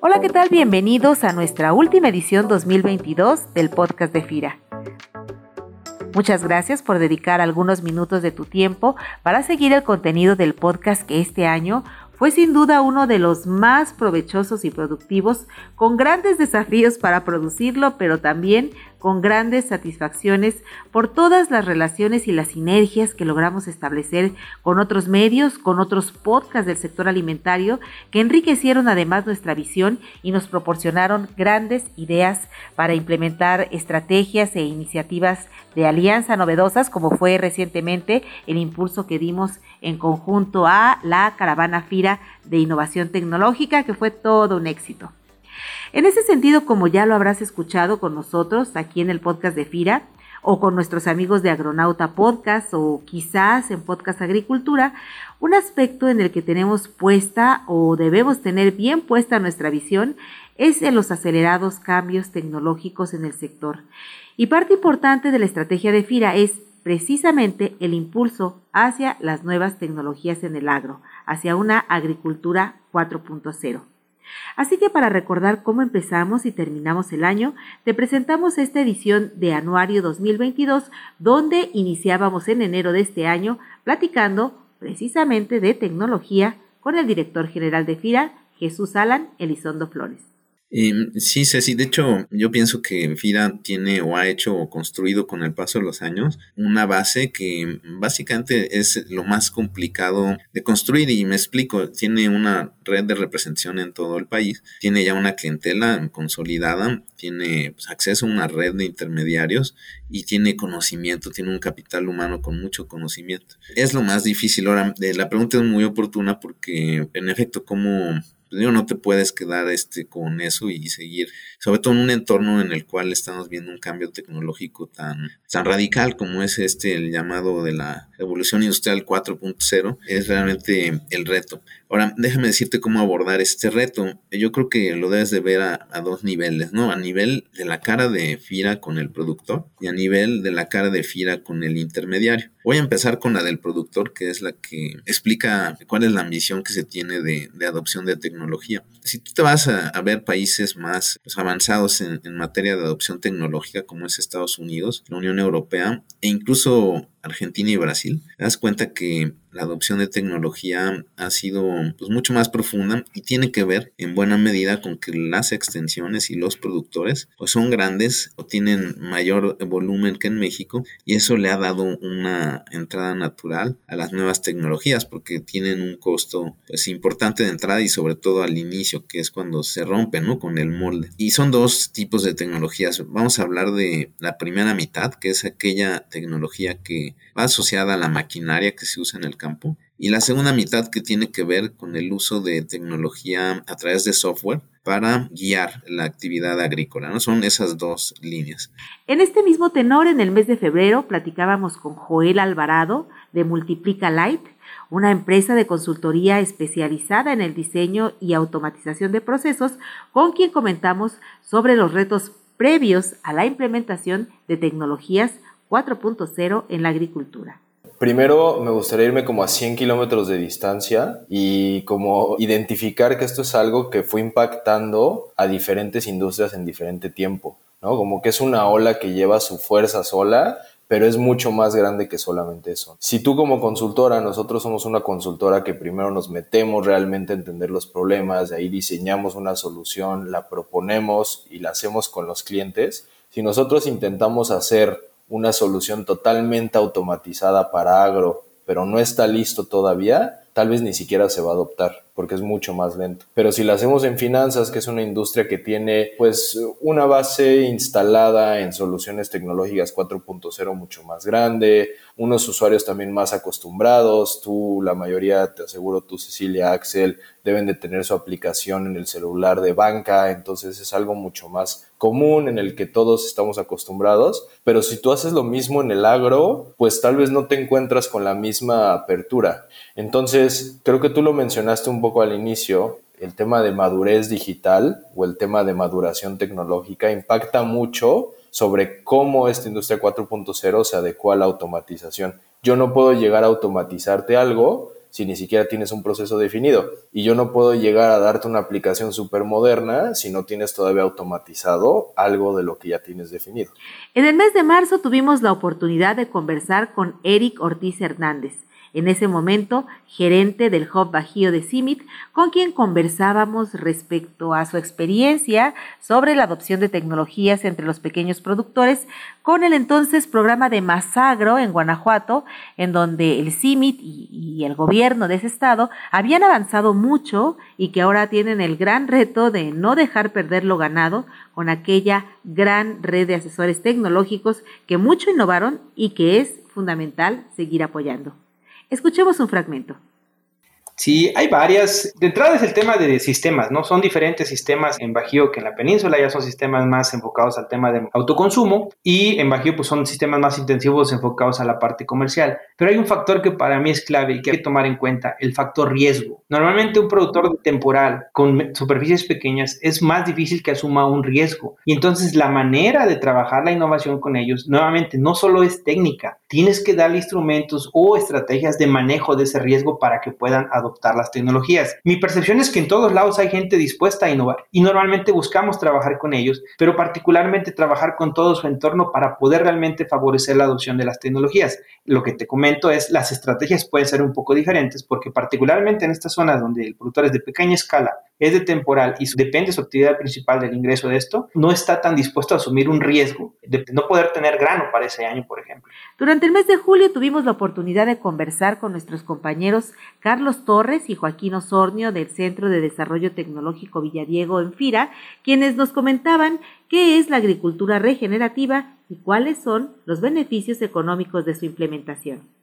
Hola, ¿qué tal? Bienvenidos a nuestra última edición 2022 del podcast de FIRA. Muchas gracias por dedicar algunos minutos de tu tiempo para seguir el contenido del podcast que este año fue sin duda uno de los más provechosos y productivos, con grandes desafíos para producirlo, pero también con grandes satisfacciones por todas las relaciones y las sinergias que logramos establecer con otros medios, con otros podcasts del sector alimentario, que enriquecieron además nuestra visión y nos proporcionaron grandes ideas para implementar estrategias e iniciativas de alianza novedosas, como fue recientemente el impulso que dimos en conjunto a la Caravana Fira de Innovación Tecnológica, que fue todo un éxito. En ese sentido, como ya lo habrás escuchado con nosotros aquí en el podcast de Fira, o con nuestros amigos de Agronauta Podcast, o quizás en Podcast Agricultura, un aspecto en el que tenemos puesta o debemos tener bien puesta nuestra visión es en los acelerados cambios tecnológicos en el sector. Y parte importante de la estrategia de FIRA es precisamente el impulso hacia las nuevas tecnologías en el agro, hacia una agricultura 4.0. Así que para recordar cómo empezamos y terminamos el año, te presentamos esta edición de Anuario 2022, donde iniciábamos en enero de este año platicando precisamente de tecnología con el director general de FIRA, Jesús Alan Elizondo Flores. Eh, sí, Ceci, de hecho yo pienso que FIRA tiene o ha hecho o construido con el paso de los años una base que básicamente es lo más complicado de construir y me explico, tiene una red de representación en todo el país, tiene ya una clientela consolidada, tiene pues, acceso a una red de intermediarios y tiene conocimiento, tiene un capital humano con mucho conocimiento. Es lo más difícil. Ahora, eh, la pregunta es muy oportuna porque en efecto, ¿cómo pues, no te puedes quedar este, con eso y seguir, sobre todo en un entorno en el cual estamos viendo un cambio tecnológico tan, tan radical como es este, el llamado de la revolución industrial 4.0, es realmente el reto. Ahora, déjame decirte cómo abordar este reto. Yo creo que lo debes de ver a, dos niveles, ¿no? A nivel de la cara de Fira con el productor y a nivel de la cara de Fira con el intermediario. Voy a empezar con la del productor, que es la que explica cuál es la ambición que se tiene de, de adopción de tecnología. Si tú te vas a, ver países más pues, avanzados en materia de adopción tecnológica, como es Estados Unidos, la Unión Europea e incluso Argentina y Brasil, te das cuenta que la adopción de tecnología ha sido pues, mucho más profunda y tiene que ver en buena medida con que las extensiones y los productores pues, son grandes o tienen mayor volumen que en México y eso le ha dado una entrada natural a las nuevas tecnologías porque tienen un costo pues, importante de entrada y sobre todo al inicio que es cuando se rompen ¿no? con el molde. Y son dos tipos de tecnologías. Vamos a hablar de la primera mitad que es aquella tecnología que va asociada a la maquinaria que se usa en el campo. Y la segunda mitad que tiene que ver con el uso de tecnología a través de software para guiar la actividad agrícola. Son esas dos líneas. En este mismo tenor, en el mes de febrero, platicábamos con Joel Alvarado de Multiplica Light, una empresa de consultoría especializada en el diseño y automatización de procesos, con quien comentamos sobre los retos previos a la implementación de tecnologías 4.0 en la agricultura? Primero me gustaría irme como a 100 kilómetros de distancia y como identificar que esto es algo que fue impactando a diferentes industrias en diferente tiempo, ¿no? Como que es una ola que lleva su fuerza sola, pero es mucho más grande que solamente eso. Si tú como consultora, nosotros somos una consultora que primero nos metemos realmente a entender los problemas, de ahí diseñamos una solución, la proponemos y la hacemos con los clientes, si nosotros intentamos hacer una solución totalmente automatizada para agro, pero no está listo todavía, tal vez ni siquiera se va a adoptar porque es mucho más lento. Pero si lo hacemos en finanzas, que es una industria que tiene pues una base instalada en soluciones tecnológicas 4.0 mucho más grande, unos usuarios también más acostumbrados, tú, la mayoría, te aseguro, tú, Cecilia, Axel, deben de tener su aplicación en el celular de banca, entonces es algo mucho más común en el que todos estamos acostumbrados, pero si tú haces lo mismo en el agro, pues tal vez no te encuentras con la misma apertura. Entonces, creo que tú lo mencionaste un poco al inicio, el tema de madurez digital o el tema de maduración tecnológica impacta mucho sobre cómo esta industria 4.0 se adecua a la automatización. Yo no puedo llegar a automatizarte algo si ni siquiera tienes un proceso definido. Y yo no puedo llegar a darte una aplicación súper moderna si no tienes todavía automatizado algo de lo que ya tienes definido. En el mes de marzo tuvimos la oportunidad de conversar con Eric Ortiz Hernández en ese momento gerente del Hub Bajío de CIMIT, con quien conversábamos respecto a su experiencia sobre la adopción de tecnologías entre los pequeños productores con el entonces programa de Masagro en Guanajuato, en donde el CIMIT y, y el gobierno de ese estado habían avanzado mucho y que ahora tienen el gran reto de no dejar perder lo ganado con aquella gran red de asesores tecnológicos que mucho innovaron y que es fundamental seguir apoyando. Escuchemos un fragmento. Sí, hay varias. De entrada es el tema de sistemas, ¿no? Son diferentes sistemas en Bajío que en la península, ya son sistemas más enfocados al tema de autoconsumo y en Bajío pues son sistemas más intensivos enfocados a la parte comercial. Pero hay un factor que para mí es clave y que hay que tomar en cuenta, el factor riesgo. Normalmente un productor temporal con superficies pequeñas es más difícil que asuma un riesgo y entonces la manera de trabajar la innovación con ellos nuevamente no solo es técnica, tienes que darle instrumentos o estrategias de manejo de ese riesgo para que puedan adoptar adoptar las tecnologías. Mi percepción es que en todos lados hay gente dispuesta a innovar y normalmente buscamos trabajar con ellos, pero particularmente trabajar con todo su entorno para poder realmente favorecer la adopción de las tecnologías. Lo que te comento es las estrategias pueden ser un poco diferentes porque particularmente en estas zonas donde el productor es de pequeña escala, es de temporal y depende su actividad principal del ingreso de esto, no está tan dispuesto a asumir un riesgo de no poder tener grano para ese año, por ejemplo. Durante el mes de julio tuvimos la oportunidad de conversar con nuestros compañeros Carlos Torres y Joaquín Osornio del Centro de Desarrollo Tecnológico Villadiego en Fira, quienes nos comentaban qué es la agricultura regenerativa y cuáles son los beneficios económicos de su implementación.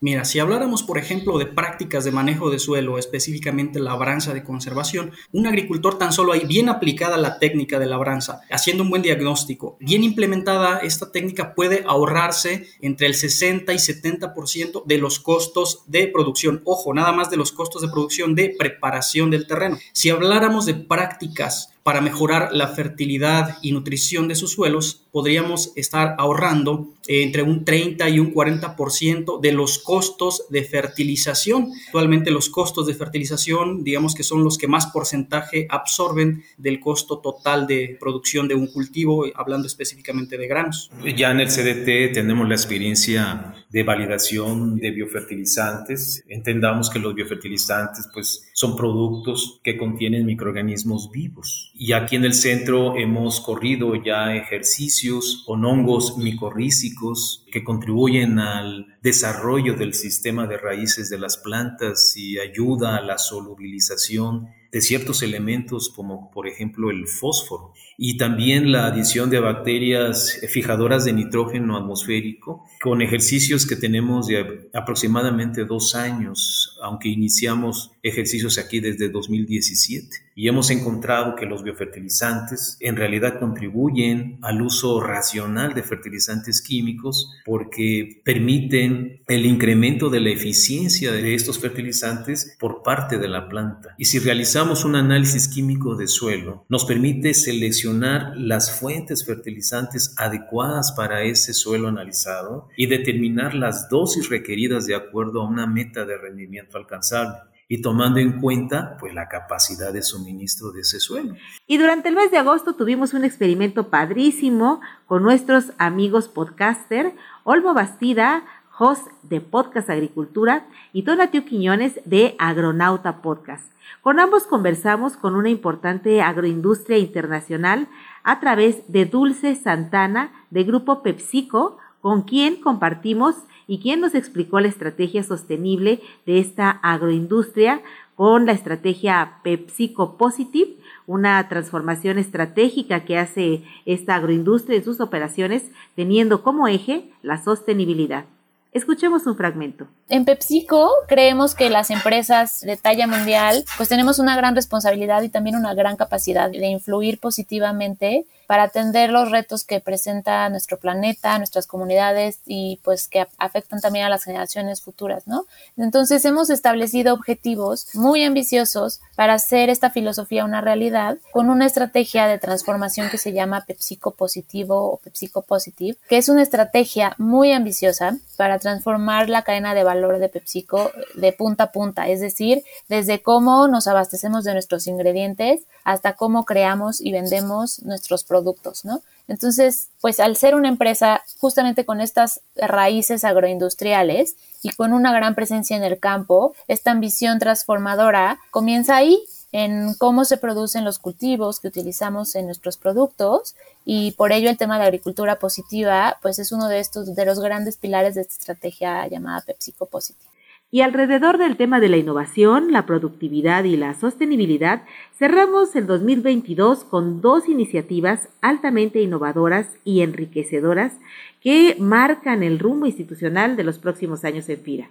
Mira, si habláramos, por ejemplo, de prácticas de manejo de suelo, específicamente labranza de conservación, un agricultor tan solo hay bien aplicada la técnica de labranza, haciendo un buen diagnóstico, bien implementada, esta técnica puede ahorrarse entre el 60 y 70% de los costos de producción. Ojo, nada más de los costos de producción de preparación del terreno. Si habláramos de prácticas para mejorar la fertilidad y nutrición de sus suelos, podríamos estar ahorrando entre un 30 y un 40% de los costos de fertilización. Actualmente los costos de fertilización, digamos que son los que más porcentaje absorben del costo total de producción de un cultivo, hablando específicamente de granos. Ya en el CDT tenemos la experiencia de validación de biofertilizantes. Entendamos que los biofertilizantes pues son productos que contienen microorganismos vivos y aquí en el centro hemos corrido ya ejercicios con hongos micorrícicos que contribuyen al desarrollo del sistema de raíces de las plantas y ayuda a la solubilización de ciertos elementos como por ejemplo el fósforo y también la adición de bacterias fijadoras de nitrógeno atmosférico con ejercicios que tenemos de aproximadamente dos años, aunque iniciamos ejercicios aquí desde 2017 y hemos encontrado que los biofertilizantes en realidad contribuyen al uso racional de fertilizantes químicos porque permiten el incremento de la eficiencia de estos fertilizantes por parte de la planta. Y si realizamos un análisis químico de suelo, nos permite seleccionar las fuentes fertilizantes adecuadas para ese suelo analizado y determinar las dosis requeridas de acuerdo a una meta de rendimiento alcanzable y tomando en cuenta pues la capacidad de suministro de ese suelo. Y durante el mes de agosto tuvimos un experimento padrísimo con nuestros amigos podcaster, Olmo Bastida, host de Podcast Agricultura, y Donatio Quiñones de Agronauta Podcast. Con ambos conversamos con una importante agroindustria internacional a través de Dulce Santana de Grupo PepsiCo, con quien compartimos y quien nos explicó la estrategia sostenible de esta agroindustria con la estrategia PepsiCo Positive, una transformación estratégica que hace esta agroindustria en sus operaciones teniendo como eje la sostenibilidad. Escuchemos un fragmento. En PepsiCo creemos que las empresas de talla mundial pues tenemos una gran responsabilidad y también una gran capacidad de influir positivamente para atender los retos que presenta nuestro planeta, nuestras comunidades y pues que afectan también a las generaciones futuras, ¿no? Entonces hemos establecido objetivos muy ambiciosos para hacer esta filosofía una realidad con una estrategia de transformación que se llama PepsiCo Positivo o PepsiCo Positive, que es una estrategia muy ambiciosa para transformar la cadena de valor de PepsiCo de punta a punta, es decir, desde cómo nos abastecemos de nuestros ingredientes hasta cómo creamos y vendemos nuestros productos, ¿no? Entonces, pues al ser una empresa justamente con estas raíces agroindustriales y con una gran presencia en el campo, esta ambición transformadora comienza ahí en cómo se producen los cultivos que utilizamos en nuestros productos y por ello el tema de agricultura positiva pues es uno de estos de los grandes pilares de esta estrategia llamada PepsiCo Positive. Y alrededor del tema de la innovación, la productividad y la sostenibilidad, cerramos el 2022 con dos iniciativas altamente innovadoras y enriquecedoras que marcan el rumbo institucional de los próximos años en FIRA.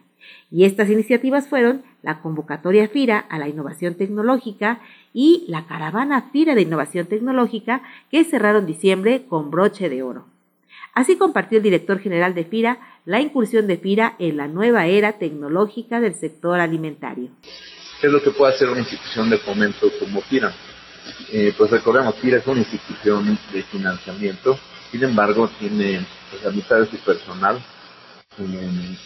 Y estas iniciativas fueron la convocatoria FIRA a la innovación tecnológica y la caravana FIRA de innovación tecnológica que cerraron diciembre con broche de oro. Así compartió el director general de FIRA la incursión de FIRA en la nueva era tecnológica del sector alimentario. ¿Qué es lo que puede hacer una institución de fomento como FIRA? Eh, pues recordemos, FIRA es una institución de financiamiento, sin embargo tiene pues, la mitad de su personal en,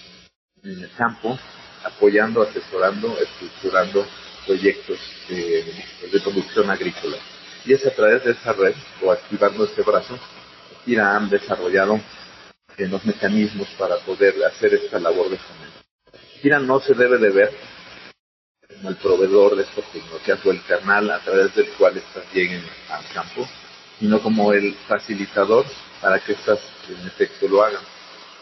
el campo, apoyando, asesorando, estructurando proyectos de, de producción agrícola. Y es a través de esa red, o activando este brazo, FIRA han desarrollado eh, los mecanismos para poder hacer esta labor de fomento. FIRA no se debe de ver como el proveedor de estas tecnologías o el canal a través del cual estas lleguen al campo, sino como el facilitador para que estas en efecto lo hagan.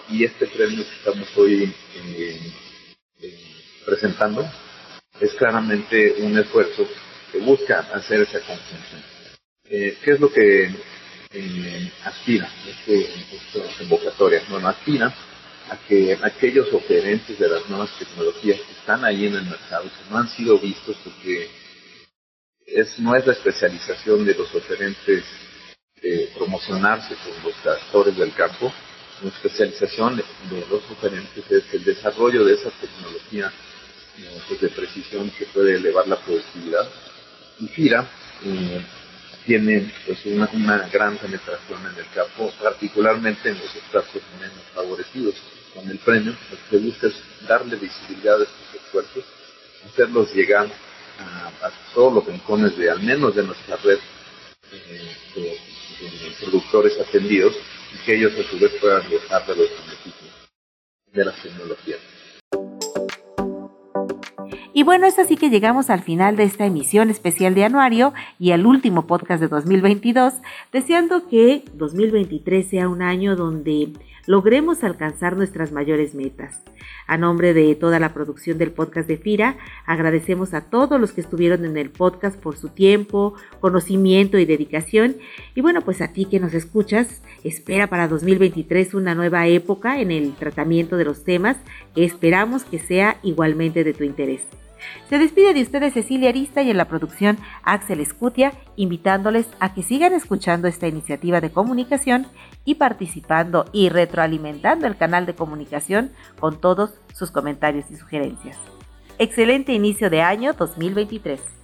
Y este premio que estamos hoy eh, eh, presentando es claramente un esfuerzo que busca hacer esa conjunción. ¿Qué es lo que eh, aspira, este, esta convocatoria, bueno, aspira a que aquellos oferentes de las nuevas tecnologías que están ahí en el mercado, que no han sido vistos porque es, no es la especialización de los oferentes de promocionarse con los actores del campo, la especialización de, los oferentes es el desarrollo de esa tecnología pues, de precisión que puede elevar la productividad. Y FIRA eh, tienen pues, una, gran penetración en el campo, particularmente en los espacios menos favorecidos. Con el premio, lo que busca es darle visibilidad a estos esfuerzos, hacerlos llegar a, todos los rincones de al menos de nuestra red eh, de, productores atendidos y que ellos a su vez puedan gozar de los beneficios de las tecnologías. Y bueno, es así que llegamos al final de esta emisión especial de Anuario y al último podcast de 2022, deseando que 2023 sea un año donde logremos alcanzar nuestras mayores metas. A nombre de toda la producción del podcast de FIRA, agradecemos a todos los que estuvieron en el podcast por su tiempo, conocimiento y dedicación. Y bueno, pues a ti que nos escuchas, espera para 2023 una nueva época en el tratamiento de los temas que esperamos que sea igualmente de tu interés. Se despide de ustedes Cecilia Arista y en la producción Axel Escutia, invitándoles a que sigan escuchando esta iniciativa de comunicación y participando y retroalimentando el canal de comunicación con todos sus comentarios y sugerencias. Excelente inicio de año 2023.